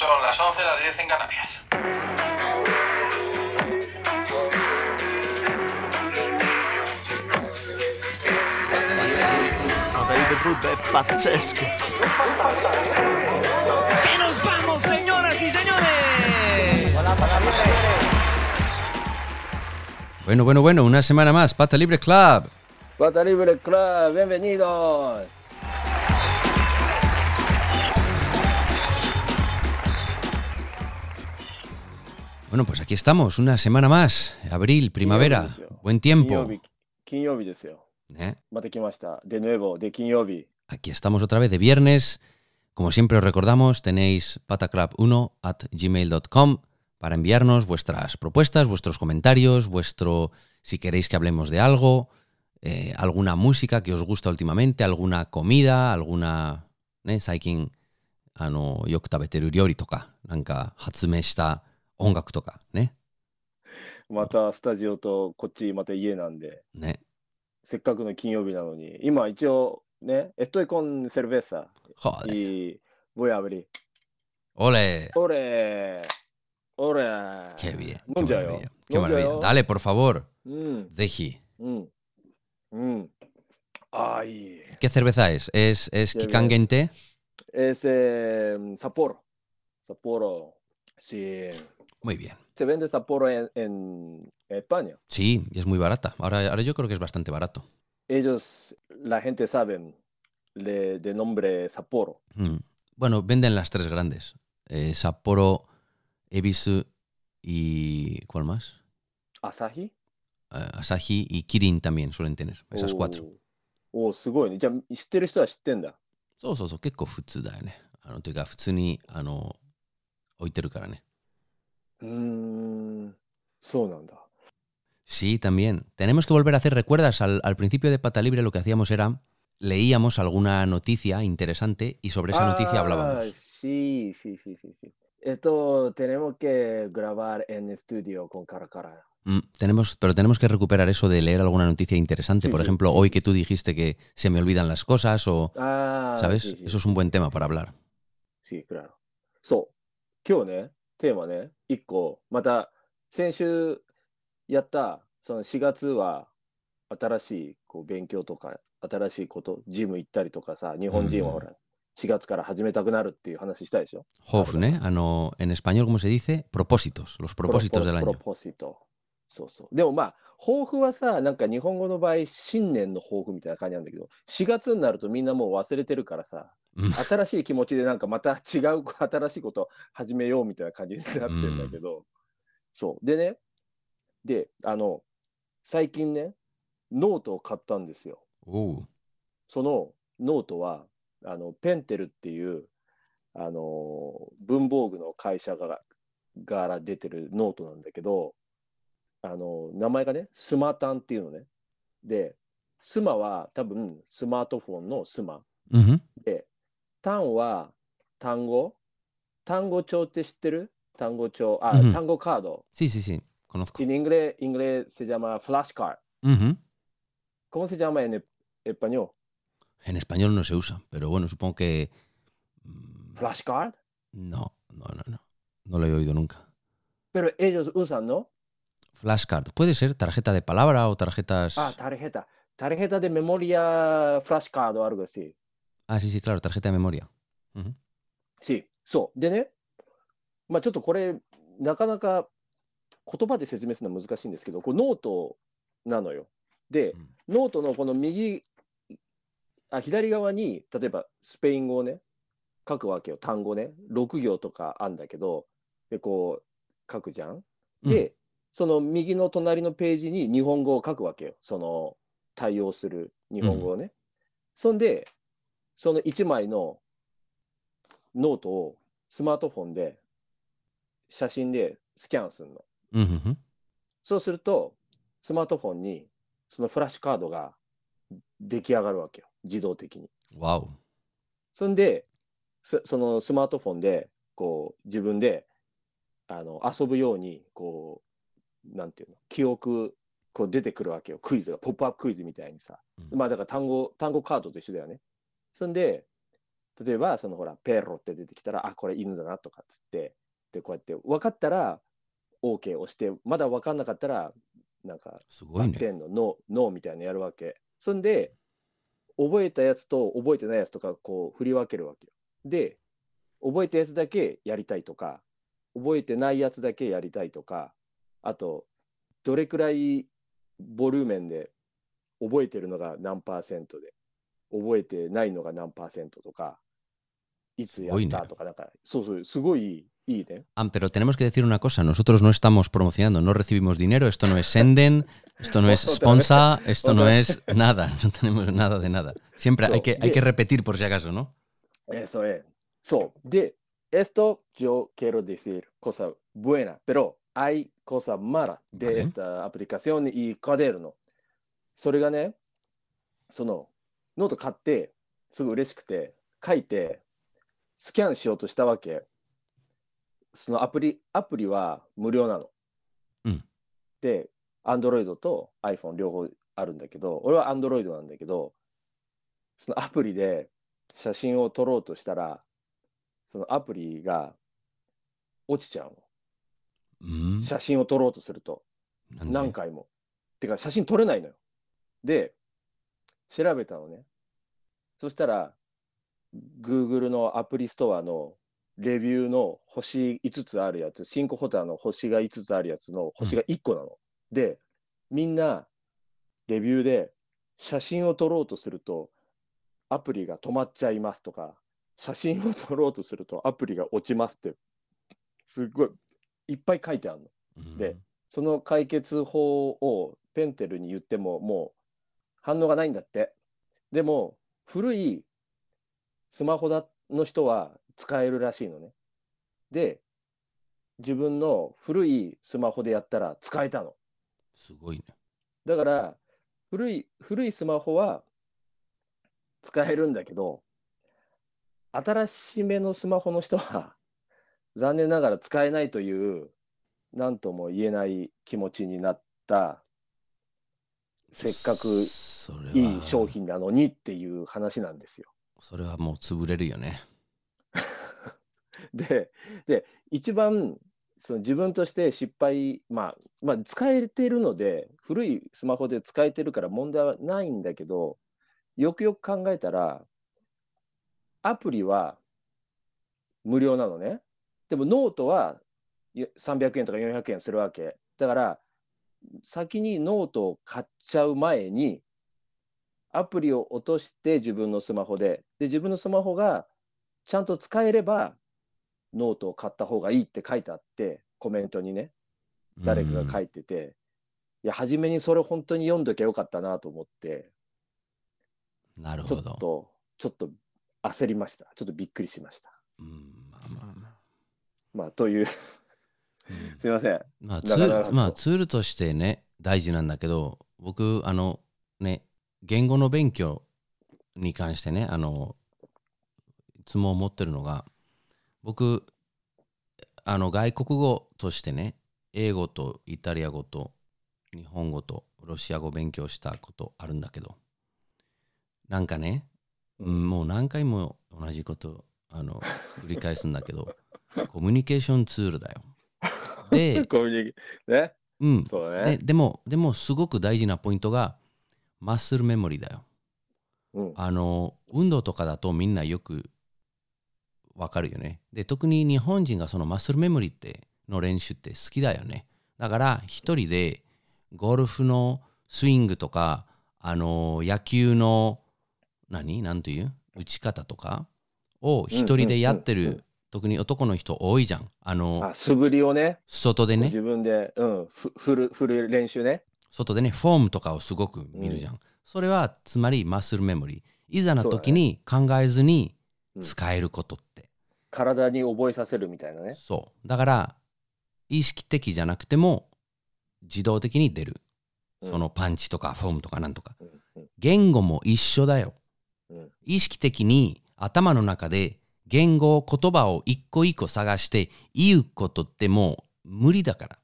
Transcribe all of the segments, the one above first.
Son las 11, las 10 en Canarias. Madrid è pazzesco. ¡Que nos vamos, señoras y señores! Bueno, bueno, bueno, una semana más, Pata Libre Club. Pata Libre Club, bienvenidos. Bueno, pues aquí estamos, una semana más, abril, primavera, 金曜日ですよ buen 金曜 tiempo. 日、金曜日ですよ。 ¿eh? また来ました。で、ヌエボで金曜日。 Aquí estamos otra vez de viernes. Como siempre os recordamos, tenéis pataclub1 at gmail.com para enviarnos vuestras propuestas, vuestros comentarios, vuestro, si queréis que hablemos de algo, eh, alguna música que os gusta últimamente, alguna comida, alguna, ね、最近あのよく食べてる料理とか、なんか発明した 音楽とかね。またスタジオとこっちまた家なんで、ね、せっかくの金曜日なのに、今一応、ね、エストイコンセルベーサー、はい、いボヤブリ。オレオレオレケビエ。飲んじゃうよ。ケマラビエ。ダレ、ポファボル。ぜひ。うん。うん。あい。ケセルベーサーエスエスエスキカンゲンテエスサポロ。サポロ。シー。Muy bien. Se vende Sapporo en, en España. Sí, y es muy barata. Ahora, ahora yo creo que es bastante barato. Ellos, la gente sabe de, de nombre Sapporo. Mm. Bueno, venden las tres grandes. Eh, Sapporo, Ebisu y... ¿Cuál más? Asahi. Eh, Asahi y Kirin también suelen tener. Esas cuatro. おーおー、すごいね。じゃあ、知ってる人は知ってんだ。そうそうそう、結構普通だよね。あの、というか、普通に、あの、置いてるからね。 うーん、そうなんだ。 Sí, también. Tenemos que volver a hacer, ¿recuerdas? Al, al principio de Pata Libre lo que hacíamos era, leíamos alguna noticia interesante y sobre esa noticia Ah, hablábamos. Sí, sí, sí, sí, sí. Esto tenemos que grabar en estudio con cara a cara. Mm, tenemos, pero tenemos que recuperar eso de leer alguna noticia interesante. Sí, Por sí, ejemplo, sí, hoy sí, que sí. tú dijiste que se me olvidan las cosas o, ああ、 ¿sabes? sí, sí. Eso es un buen tema para hablar. Sí, claro. そう。今日ね、 テーマね、一個、また先週やった、その4月は新しいこう勉強とか、新しいこと、ジム行ったりとかさ、日本人はほら、4月から始めたくなるっていう話したでしょ？抱負, ¿eh? Ah, no, en español, ¿cómo se dice? Propósitos, los propósitos del año. Pro pósito。そうそう。でもまあ、抱負はさ、なんか日本語の場合、新年の抱負みたいな感じなんだけど、4月になるとみんなもう忘れてるからさ、うん新しい気持ちでなんかまた違う新しいことを始めようみたいな感じになってるんだけど、そう。でね、で、あの、最近ね、ノートを買ったんですよ。Uh, そのノートは、あの、ぺんてるっていう、あの、文房具の会社が、から出てるノートなんだけど、あの、名前がね、スマタンっていうのね。で、スマは多分スマートフォンのスマ。ujú. で、タンは単語。単語帳って知ってる単語帳。あ、うん単語カード。 Sí, sí, sí, conozco. En inglés, inglés se llama flashcard. Ujú. ¿Cómo se llama en e- español? En español no se usa, pero bueno, supongo que... mm, Flashcard. No, no, no, no. No lo he oído nunca. Pero ellos usan, ¿no? Flashcard. Puede ser tarjeta de palabra o tarjetas... あ、タレヘタ。タレヘタ あ。Ah, sí, sí, claro, tarjeta そう。でね、まあちょっとこれ、なかなか言葉で説明するのは難しいんですけど、これノートなのよ。で、ノートのこの右、あ左側に、例えばスペイン語をね、書くわけよ。単語ね。6行とかあんだけど、で、こう書くじゃん。で、その右の隣のページに日本語を書くわけよ。その対応する日本語をね。そんで、その1枚のノートをスマートフォンで写真でスキャンするの。そうすると、スマートフォンにそのフラッシュカードが出来上がるわけよ。自動的に。Wow. そんで、そそのスマートフォンで、こう、自分で、あの、遊ぶように、こう、なんていうの、記憶、こう出てくるわけよ。クイズが、ポップアップクイズみたいにさ。うんまあ、だから単語、単語カードと一緒だよね。そんで、例えば、そのほら、ペロって出てきたら、あ、これ犬だなとかっつって、で、こうやって分かったら、OK を押して、まだ分かんなかったら、なんか、すごいね。バッテンのノー、ノーみたいなのやるわけ。そんで、覚えたやつと覚えてないやつとか、こう、振り分けるわけよ。で、覚えたやつだけやりたいとか、覚えてないやつだけやりたいとか、あと、どれくらいボリューメンで覚えてるのが何パーセントで、覚えてないのが何パーセントとか、いつやすごいねったとか、なんか、そうそう、すごいいいね。 Ah, pero tenemos que decir una cosa, nosotros no estamos promocionando, no recibimos dinero, esto no es Senden, esto no es Otra vez. sponsor, esto no Otra es nada, no tenemos nada de nada. Siempre hay So, que, hay de- que repetir por si acaso, ¿no? Eso es. So, de esto yo quiero decir cosa buena, pero hay cosa mala de Vale. esta aplicación y cuaderno. それがね、その ノート買って、すごい嬉しくて、書いて、スキャンしようとしたわけ。そのアプリ、アプリは無料なの。うんで、Android と iPhone 両方あるんだけど、俺は Android なんだけど、そのアプリで写真を撮ろうとしたら、そのアプリが落ちちゃうの。Mm, 写真を撮ろうとすると。何回も。てか、写真撮れないのよ。で、調べたのね。そしたら、Google のアプリストアのレビューの星5つあるやつ、シンクホターの星が5つあるやつの星が1個なの。で、みんな、レビューで写真を撮ろうとすると、アプリが止まっちゃいますとか、写真を撮ろうとするとアプリが落ちますって、すごいいっぱい書いてあるの。Mm, でその解決法をペンテルに言ってももう反応がないんだって。でも古いスマホだの人は使えるらしいのね。で、自分の古いスマホでやったら使えたの。すごいね。だから古い古いスマホは使えるんだけど、新しめのスマホの人は残念ながら使えないという何とも言えない気持ちになったせっかくいい商は、品なのにっていう話なんですよ。それはもう潰れるよね。で、で一番その自分として失敗、まあ、まあ、使えてるので、古いスマホで使えてるから問題はないんだけど、よくよく考えたら、アプリは無料なのね。でもノートはいや300円とか400円するわけ。だから、先にノートを買っちゃう前に、アプリを落として自分のスマホで、で、自分のスマホがちゃんと使えれば、ノートを買った方がいいって書いてあって、コメントにね、誰かが書いてて、いや、初めにそれ本当に読んどきゃよかったなと思って、ちょなるほど。っと、ちょっと焦りました。ちょっとびっくりしました。うんまあまあまあまあ、という、うんすいません。まあ、ツールまあツールとしてね大事なんだけど僕あのね言語の勉強に関してねあのいつも思ってるのが僕あの外国語としてね英語とイタリア語と日本語とロシア語勉強したことあるんだけどなんかね、うん、もう何回も同じことあの繰り返すんだけど コミュニケーションツールだよ。で、コミュニケね。うん、そうだね。ででもでもすごく大事なポイントがマッスルメモリだよ。うん。あの運動とかだとみんなよくわかるよね。で特に日本人がそのマッスルメモリっての練習って好きだよね。だから一人でゴルフのスイングとかあの野球の何？なんていう？打ち方とかを一人でやってる、特に男の人多いじゃん。あのあ、素振りをね、外でね自分で、うん、ふ振る、振る練習ね。外でね、フォームとかをすごく見るじゃん。それはつまりマッスルメモリー。いざな時に考えずにうん使えることって。体に覚えさせるみたいなね。そう。だから、意識的じゃなくても自動的に出る。うんそのパンチとかフォームとかなんとか。うんうん言語も一緒だよ。うん意識的に頭の中で言語、言葉を一個一個探して言うことってもう無理だから。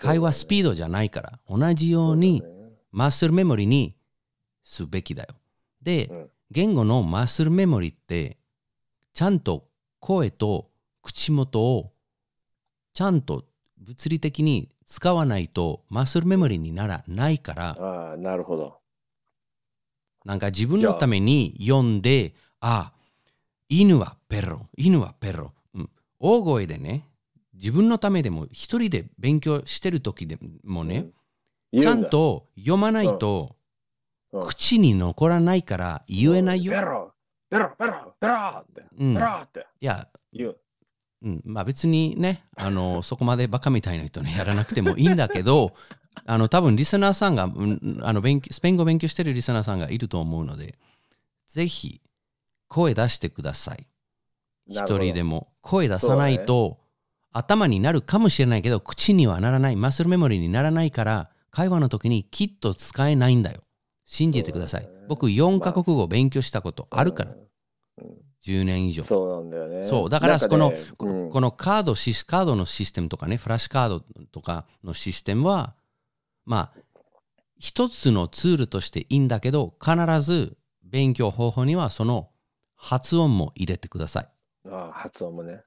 会話スピードじゃないから。同じようにマッスルメモリにすべきだよ。で、うん言語のマッスルメモリってちゃんと声と口元をちゃんと物理的に使わないとマッスルメモリーにならないからああ、なるほど。なんか自分のために読んであ犬はペロ犬はペロ、うん、大声でね自分のためでも一人で勉強してる時でもね、言うんだ。ちゃん、と読まないと、うん。口に残らないから言えないよ。ベロ、ベロ、ベロ、ベロって、うん、いベロって。や、言う。うん、まあ別にね、あの そこまでバカみたいな人ね、やらなくてもいいんだけど、あの多分リスナーさんが、うんあの勉強スペイン語を勉強してるリスナーさんがいると思うので、ぜひ声出してください。一人でも声出さないと、頭になるかもしれないけど、口にはならない、マッスルメモリーにならないから、会話の時にきっと使えないんだよ。信じてください。ね僕4カ国語勉強したことあるから、うん10年以上。そうなんだよね。そうだからこのねこうんこのカードシスカードのシステムとかねフラッシュカードとかのシステムはまあ一つのツールとしていいんだけど必ず勉強方法にはその発音も入れてください。ああ発音もね。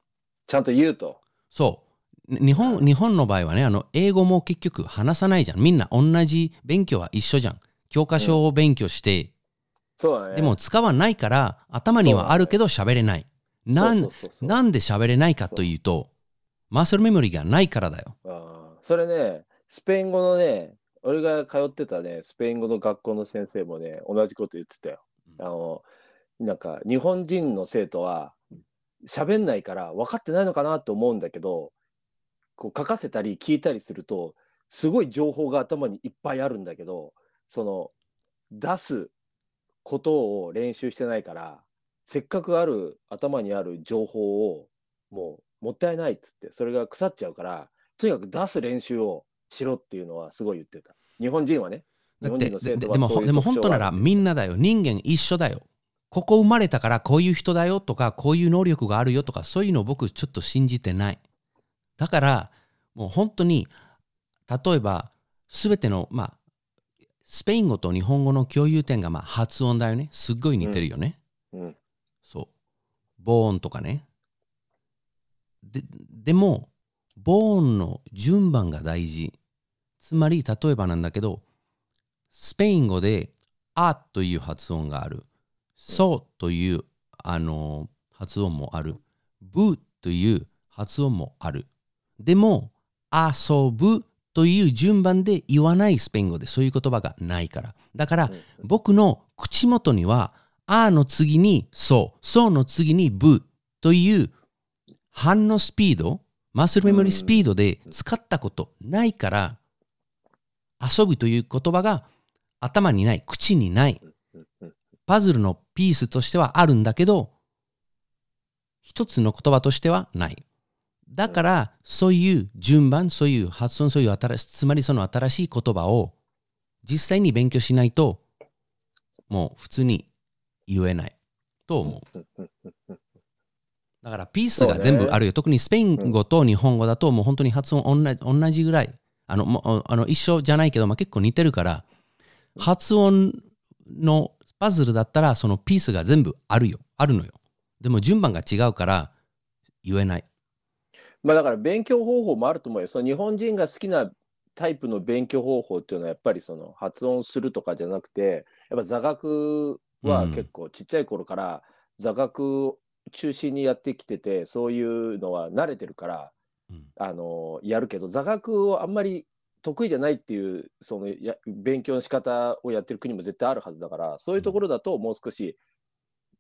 ちゃんと言うと。そう。に日本日本の場合はねあの英語も結局話さないじゃん。みんな同じ勉強は一緒じゃん。教科書を勉強して、そうだね。でも使わないから頭にはあるけど喋れない。なんなんで喋れないかというとマッスルメモリーがないからだよ。ああ。それね、スペイン語のね、俺が通ってたね、スペイン語の学校の先生もね、同じこと言ってたよ。あの、なんか、日本人の生徒は、喋んないから分かってないのかなって思うんだけど、こう書かせたり聞いたりすると、すごい情報が頭にいっぱいあるんだけど、その、出すことを練習してないから、せっかくある、頭にある情報を、もう、もったいないっつって、それが腐っちゃうから、とにかく出す練習をしろっていうのはすごい言ってた。日本人はね。日本人の生徒はででも本当ならみんなだよ人間一緒だよここ生まれたからこういう人だよとかこういう能力があるよとかそういうの僕ちょっと信じてない。だからもう本当に例えば全てのまあスペイン語と日本語の共有点がまあ発音だよね。すっごい似てるよね、うん。そう。ボーンとかね。ででもボーンの順番が大事。つまり例えばなんだけどスペイン語で「あ」という発音がある「そう」というあの発音もある「ぶ」という発音もある。でも「遊ぶ」という順番で言わないスペイン語でそういう言葉がないから。だから僕の口元には「あ」の次に「そう」「そう」の次に「ぶ」という反応スピードマッスルメモリースピードで使ったことないから遊ぶという言葉が頭にない口にないパズルのピースとしてはあるんだけど一つの言葉としてはない。だからそういう順番そういう発音そういう新しつまりその新しい言葉を実際に勉強しないともう普通に言えない。と思う。だからピースが全部あるよ、特にスペイン語と日本語だともう本当に発音同じ同じぐらい。あのあの一緒じゃないけど、まあ、結構似てるから発音のパズルだったらそのピースが全部あるよ。あるのよ。でも順番が違うから言えない。まあだから勉強方法もあると思うよ。その日本人が好きなタイプの勉強方法っていうのはやっぱりその発音するとかじゃなくて、やっぱ座学はうん結構ちっちゃい頃から座学を中心にやってきてて、そういうのは慣れてるから、うん。あのやるけど座学をあんまり得意じゃないっていうそのや勉強の仕方をやってる国も絶対あるはずだから、そういうところだともう少し、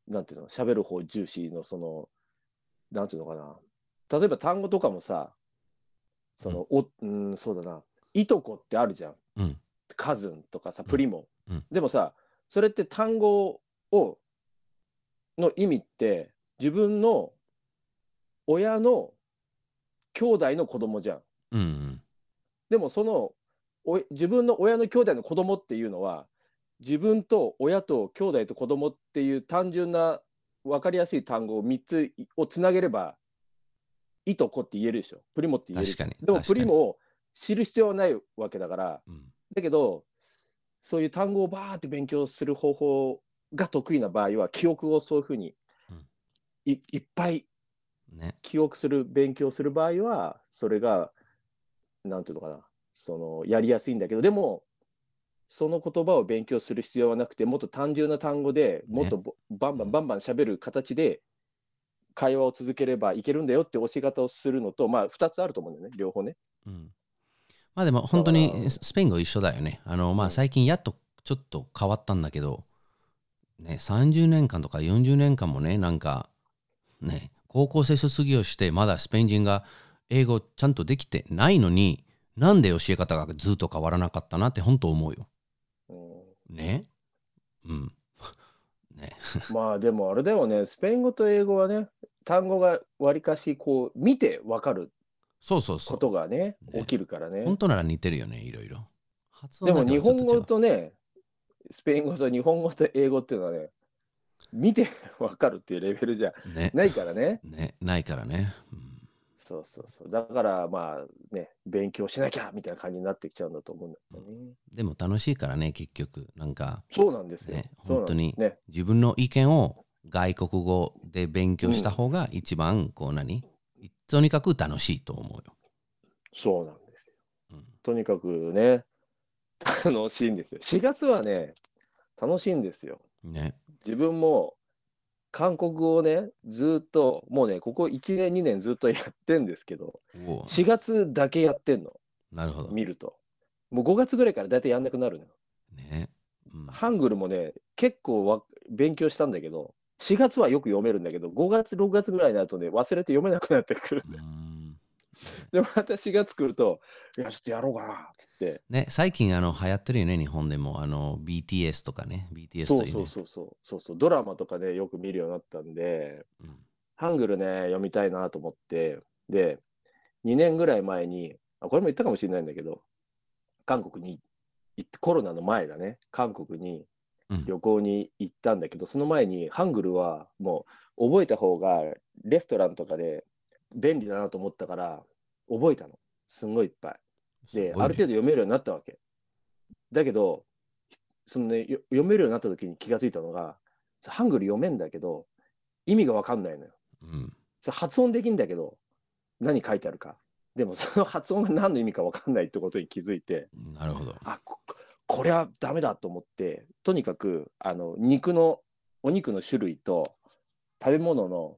なんていうの、喋る方重視のその、なんていうのかな。例えば単語とかもさ、その、お、うん、そうだな、いとこってあるじゃん。うんカズンとかさ、プリモ。うんでもさ、それって単語を、の意味って、自分の親の兄弟の子供じゃん。うんうんでもそのお自分の親の兄弟の子供っていうのは自分と親と兄弟と子供っていう単純な分かりやすい単語を3つをつなげればいとこって言えるでしょ。プリモって言えるでもプリモを知る必要はないわけだからうん。だけどそういう単語をバーって勉強する方法が得意な場合は記憶をそういうふうにうん。いいっぱいね。記憶する、勉強する場合は、それが、なんていうのかな、そのやりやすいんだけど、でも、その言葉を勉強する必要はなくて、もっと単純な単語でもっとぼバンバンバンバン喋る形で会話を続ければいけるんだよって教え方をするのと、まあ、2つあると思うんだよね、両方ね。うん。まあでも本当にスペイン語一緒だよね。あの、まあ最近やっとちょっと変わったんだけど、ね、30年間とか40年間もね、なんか、ね、高校生卒業してまだスペイン人が英語ちゃんとできてないのに、なんで教え方がずっと変わらなかったなって本当思うよ。うんね？うん。ね。まあでもあれだよね、スペイン語と英語はね、単語がわりかしこう見てわかるそうそうそこう。とがね、ね起きるからね。本当なら似てるよね、いろいろ。発でも日本語とね、スペイン語と日本語と英語っていうのはね、見てわかるっていうレベルじゃね。ないからね。ね、ないからね。うんそうそうそう。だからまあね、勉強しなきゃみたいな感じになってきちゃうんだと思うんだけどね。でも楽しいからね、結局。なんか、そうなんですよ。ね本当ね。自分の意見を外国語で勉強した方が一番、こう何？とにかく楽しいと思うよ。そうなんですよ。うんとにかくね、楽しいんですよ。4月はね、楽しいんですよ。ね。自分も韓国語をね、ずっと、もうね、ここ1年、2年ずっとやってんですけど、おう4月だけやってんの、なるほど。見ると。もう5月ぐらいから大体やんなくなるのよ。ね。うんハングルもね、結構わ勉強したんだけど、4月はよく読めるんだけど、5月、6月ぐらいになるとね、忘れて読めなくなってくる。うーん で、また4月来ると、いや、ちょっとやろうかな、っつって。ね、最近あの流行ってるよね、日本でも。あの BTS とかね。BTS というね。そうそうそうそうそう、ドラマとかね、よく見るようになったんで、うんハングルね、読みたいなと思って、で、2年ぐらい前に、あこれも言ったかもしれないんだけど、韓国に行って、コロナの前だね、韓国にうん旅行に行ったんだけど、その前にハングルはもう覚えた方が、レストランとかで便利だなと思ったから、覚えたの。すんごいいっぱい。で、ねある程度読めるようになったわけ。だけど、そのね、よ読めるようになった時に気がついたのが、ハングル読めんだけど、意味がわかんないのよ。うん発音できんだけど、何書いてあるか。でもその発音が何の意味かわかんないってことに気づいて、なるほど。あここれはダメだと思って、とにかくあの肉の、お肉の種類と食べ物の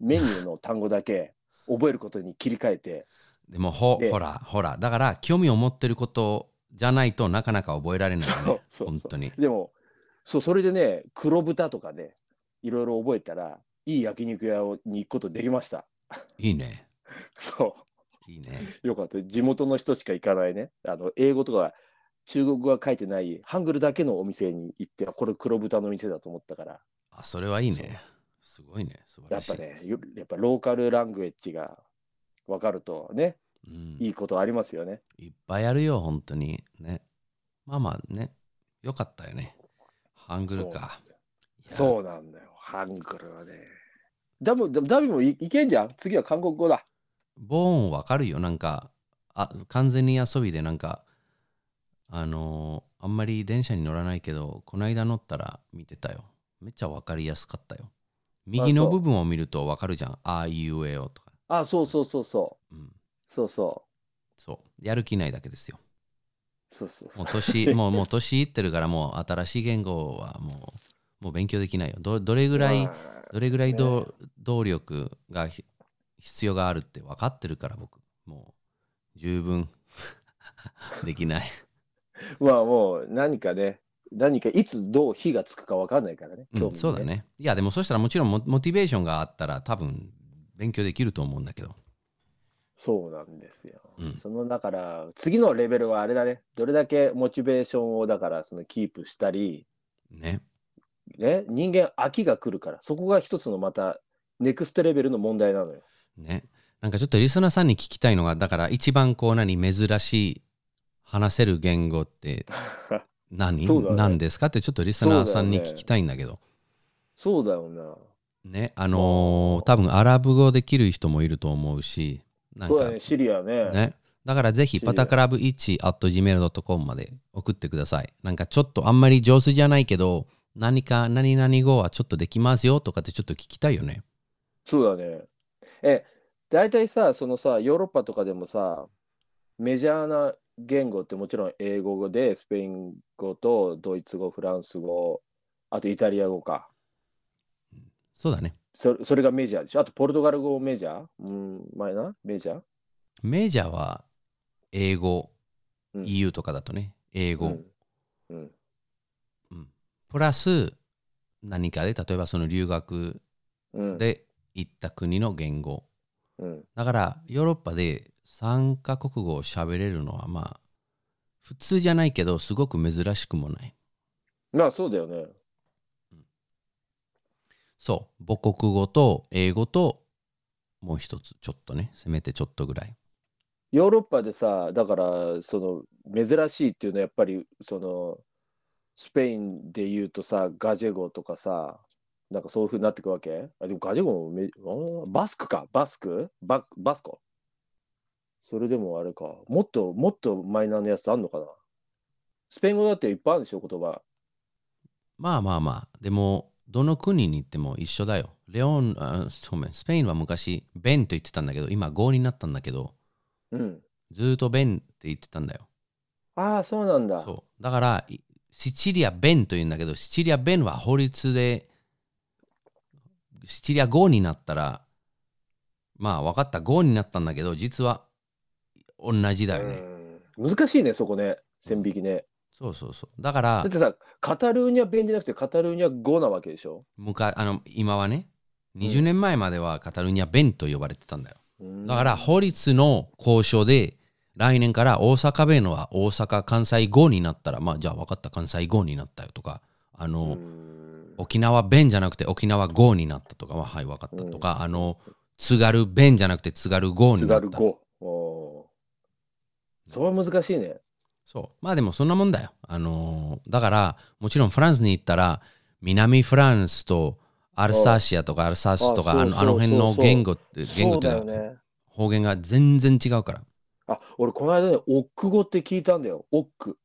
メニューの単語だけ覚えることに切り替えて、でもほでほら、ほら、だから興味を持ってることじゃないとなかなか覚えられないよそうね。本当に。でも、そう、それでね、黒豚とかね、いろいろ覚えたら、いい焼肉屋をに行くことできました。いいね。そう。いいね。よかった。地元の人しか行かないね。あの英語とか中国語が書いてないハングルだけのお店に行って、これ黒豚の店だと思ったから、あ、それはいいね。すごいね。素晴らしい。やっぱね、よやっぱローカルラングエッジが分かるとね、うん、いいことありますよね。いっぱいあるよ、本当に。ね。まあまあね。よかったよね。ハングルか。そうなんだよ、ハングルはね。ダムダダビもいいけんじゃん？次は韓国語だ。ボーンわかるよ。なんか、あ完全に遊びで、なんか、あのーあんまり電車に乗らないけど、この間乗ったら見てたよ。めっちゃわかりやすかったよ。右の部分を見るとわかるじゃん。あいうえおとか。あ、そうそうそうそう。うん。そうそう。そう。やる気ないだけですよ。そうそうそうもう年、もう、もう年いってるから、もう新しい言語はもう、もう勉強できないよ。どどれぐらい、まあどれぐらいね動動力がひ必要があるって分かってるから、僕。もう、十分 できない。まあもう何かね、何かいつどう火がつくか分かんないからね。うん、そうだ。ね。いや、でもそしたらもちろんモモチベーションがあったら多分勉強できると思うんだけど。そうなんですよ。うんそのだから次のレベルはあれだね。どれだけモチベーションをだからそのキープしたり、ね。ね、人間飽きが来るから、そこが一つのまたネクストレベルの問題なのよ。ね。なんかちょっとリスナーさんに聞きたいのが、だから一番こう何、珍しい話せる言語って 何、そうだね何ですか？ってちょっとリスナーさんに聞きたいんだけど。そうだよな。ね。あのー多分アラブ語できる人もいると思うし、なんかそうだね、シリアね。ね。だからぜひ、知り合いパタクラブ1 at gmail.com まで送ってください。なんかちょっとあんまり上手じゃないけど、何か何々語はちょっとできますよとかってちょっと聞きたいよね。そうだね。え、大体さ、そのさ、ヨーロッパとかでもさ、メジャーな言語ってもちろん英語語で、スペイン語とドイツ語、フランス語、あとイタリア語か。そうだね。そそれがメジャーでしょ？あとポルトガル語もメジャー？うん、前な？メジャー？メジャーは英語、うん EU とかだとね、英語、うん。うん。うんプラス何かで、例えばその留学うん。で行った国の言語。うん。だからヨーロッパで3カ国語を喋れるのはまあ普通じゃないけどすごく珍しくもない。まあそうだよね。そう、母国語と英語ともう一つちょっとね、せめてちょっとぐらい。ヨーロッパでさ、だから、その、珍しいっていうのは、やっぱり、その、スペインで言うとさ、ガジェ語とかさ、なんかそういうふうになってくわけ？あ、でもガジェ語もバスクか、バスク？ババスコ？それでもあれか、もっと、もっとマイナーなやつあんのかなスペイン語だっていっぱいあるでしょ、言葉。まあまあまあ、でもどの国に行っても一緒だよ。レオン、あごめん、スペインは昔ベンと言ってたんだけど、今ゴーになったんだけど、うん。ずーっとベンって言ってたんだよ。ああ、そうなんだ。そう。だから、いシチリアベンと言うんだけど、シチリアベンは法律で、シチリア語になったら、まあ分かった、語になったんだけど、実は同じだよね。うん難しいね、そこね、線引きね。そうそうそう。だからだっ、てさ、カタルーニャ弁じゃなくてカタルーニャ語なわけでしょ？むかあの今はね、20年前まではカタルーニャ弁と呼ばれてたんだよ。だから法律の交渉で来年から大阪弁は大阪関西語になったらまあじゃあ分かった関西語になったよとかあの、うん沖縄弁じゃなくて沖縄語になったとかははい分かったとか、あの津軽弁じゃなくて津軽語に津なったそれは難しいね。そう。まあでもそんなもんだよ。あのだからもちろんフランスに行ったら南フランスとアルサシアとかアルサスとかあのあの辺のそうそう。言語って言そう語っていうかね。方言が全然違うから。あ、俺この間ね、オック語って聞いたんだよ。オック。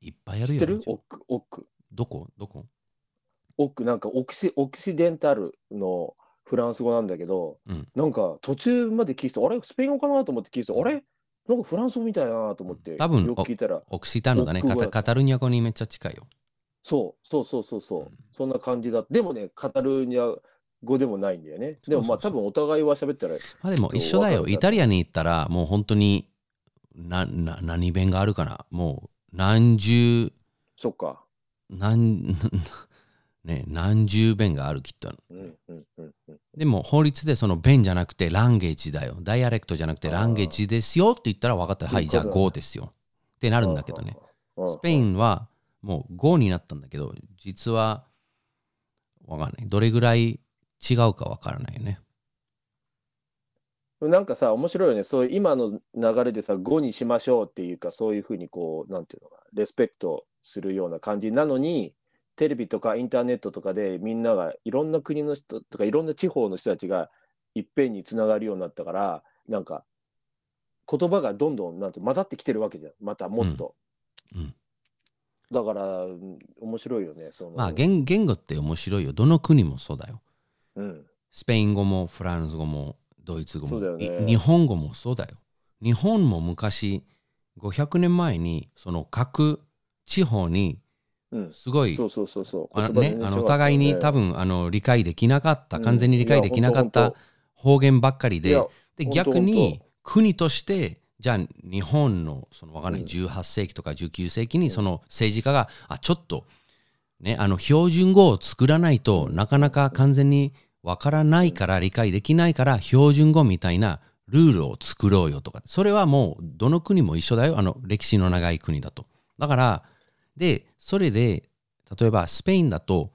いっぱいあるよ知ってる？オック、オック。どこ？どこ？オック、なんかオキシ、オキシデンタルのフランス語なんだけど、うん。なんか途中まで聞いてた、あれ？スペイン語かな？と思って聞いてた、あれ？なんかフランス語みたいだなと思って、多分よく聞いたら、オクシターノだねカタカタルニア語にめっちゃ近いよそう、そうそうそうそう、うんそんな感じだ。でもね、カタルーニャ語でもないんだよね。でもまあ多分お互いは喋ったら、まあでも一緒だよ。イタリアに行ったらもう本当になな何弁があるかなもう何十そっか。何 ね何十弁があるきっと。うんうんうんうん。でも法律でその弁じゃなくてランゲージだよ。ダイアレクトじゃなくてランゲージですよって言ったら分かった。はい、じゃあそういうこと語ですよ。ってなるんだけどね。うん。スペインはもう語になったんだけど、実は分かんない。どれぐらい違うか分からないよね。なんかさ、面白いよね。そういう今の流れでさ、語にしましょうっていうか、そういうふうにこう、なんていうのかな、レスペクトするような感じなのに、テレビとかインターネットとかでみんながいろんな国の人とかいろんな地方の人たちがいっぺんにつながるようになったから、なんか言葉がどんどんなんて混ざってきてるわけじゃん。またもっと。うんうんだから、うん面白いよね。そのまあ言言語って面白いよ。どの国もそうだよ。うん。スペイン語もフランス語もドイツ語も、そうだよねい日本語もそうだよ。日本も昔500年前にその各地方にうん。すごい。そうそうそうそう。あねあのお互いにね。多分あの理解できなかったうん。完全に理解できなかった方言ばっかりでで逆に国としてじゃあ日本のそのわかんないうん。18世紀とか19世紀にその政治家があちょっとねあの標準語を作らないとなかなか完全にわからないから理解できないから標準語みたいなルールを作ろうよとか。それはもうどの国も一緒だよ。あの歴史の長い国だと。だからでそれで例えばスペインだと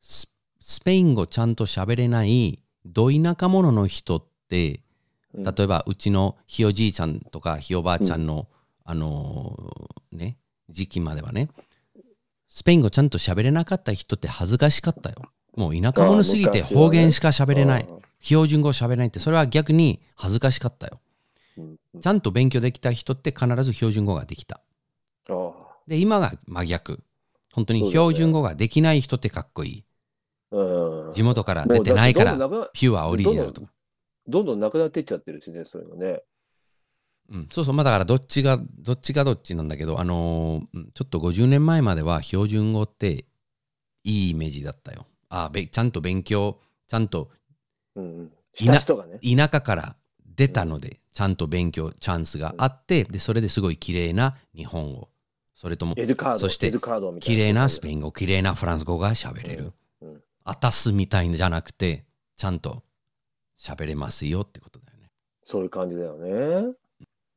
ススペイン語ちゃんと喋れないど田舎者の人ってうん。例えばうちのひいおじいちゃんとかひいおばあちゃんの、あのーね時期まではねスペイン語ちゃんと喋れなかった人って恥ずかしかったよ。もう田舎者すぎて方言しか喋れない、うん標準語喋れないってそれは逆に恥ずかしかったよ。うんうん。ちゃんと勉強できた人って必ず標準語ができたで今が真逆本当に標準語ができない人ってかっこいいうん。地元から出てないから、ピュアオリジナルとか。どんどんなくなっていっちゃってるしね、そういうのね。うん、そうそう、まあだからどっちが、どっちがどっちなんだけど、あのーうんちょっと50年前までは標準語っていいイメージだったよ。あべちゃんと勉強、ちゃんとうんうん。いなした人がね。田舎から出たので、ちゃんと勉強チャンスがあって、で、それですごい綺麗な日本語。それともエドカード、そしてエドカードみたい綺麗なスイペイン語、綺麗なフランス語が喋れる。うんうんあたすみたいじゃなくて、ちゃんと喋れますよってことだよね。そういう感じだよね。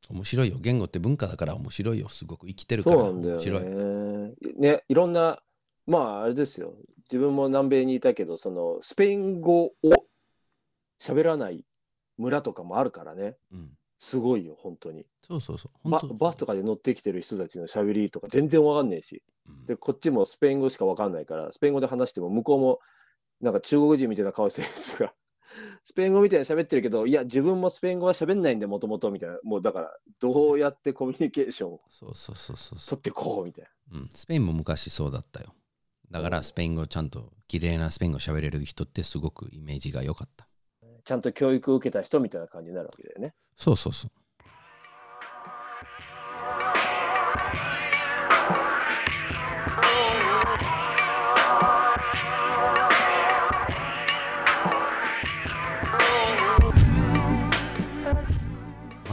面白いよ。言語って文化だから面白いよ。すごく生きてるからそうなんだよ面白い。ね。ね、いろんな、まああれですよ。自分も南米にいたけど、そのスペイン語を喋らない村とかもあるからね。うん、すごいよ、本当に。そうそうそう。ババスとかで乗ってきてる人たちの喋りとか全然わかんねえし。うんで、こっちもスペイン語しかわかんないから、スペイン語で話しても向こうもなんか中国人みたいな顔してる人が、スペイン語みたいに喋ってるけど、いや、自分もスペイン語は喋んないんで、もともとみたいな。もうだから、どうやってコミュニケーションを取ってこうみたいな。う、うん。スペインも昔そうだったよ。だからスペイン語ちゃんと綺麗なスペイン語喋れる人ってすごくイメージが良かった。ちゃんと教育を受けた人みたいな感じになるわけだよね。そうそうそう。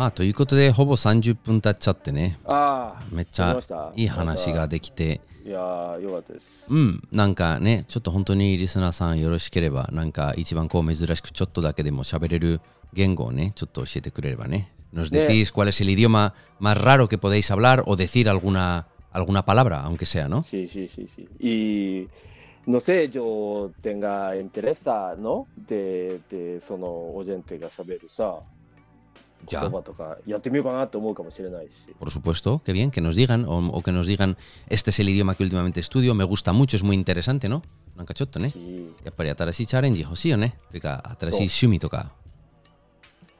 あということでほぼ30分経っちゃってねああ、めっちゃいい話ができていやー、よかったです。うんなんかねちょっと本当にリスナーさんよろしければなんか一番こう珍しくちょっとだけでも喋れる言語をねちょっと教えてくれればね Nos ね decís cuál es el idioma más raro que podéis hablar o decir alguna, alguna palabra, aunque sea, ¿no? Sí, sí, sí, sí. Y no sé, yo tenga interesa, ¿no? De, de そのオジェンテが喋るさ、言葉とかやってみようかなと思うかもしれないし。 por supuesto, qué bien, que nos digan o, o que nos digan, este es el idioma que últimamente estudio, me gusta mucho, es muy interesante, ¿no? なんかちょっとね、しやっぱり新しいチャレンジ欲しいよね。というか、新しい趣味とか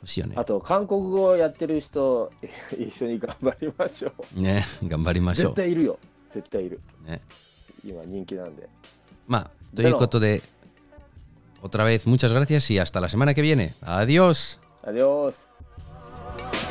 欲しいよねあ。と、韓国語をやってる人、一緒に頑張りましょう。ね、頑張りましょ絶対いるよ。絶対いる。う。ね。今人気なんで。まあ、ということで、otra vez muchas gracias y hasta la semana que viene. Adiós. Adiós. Oh.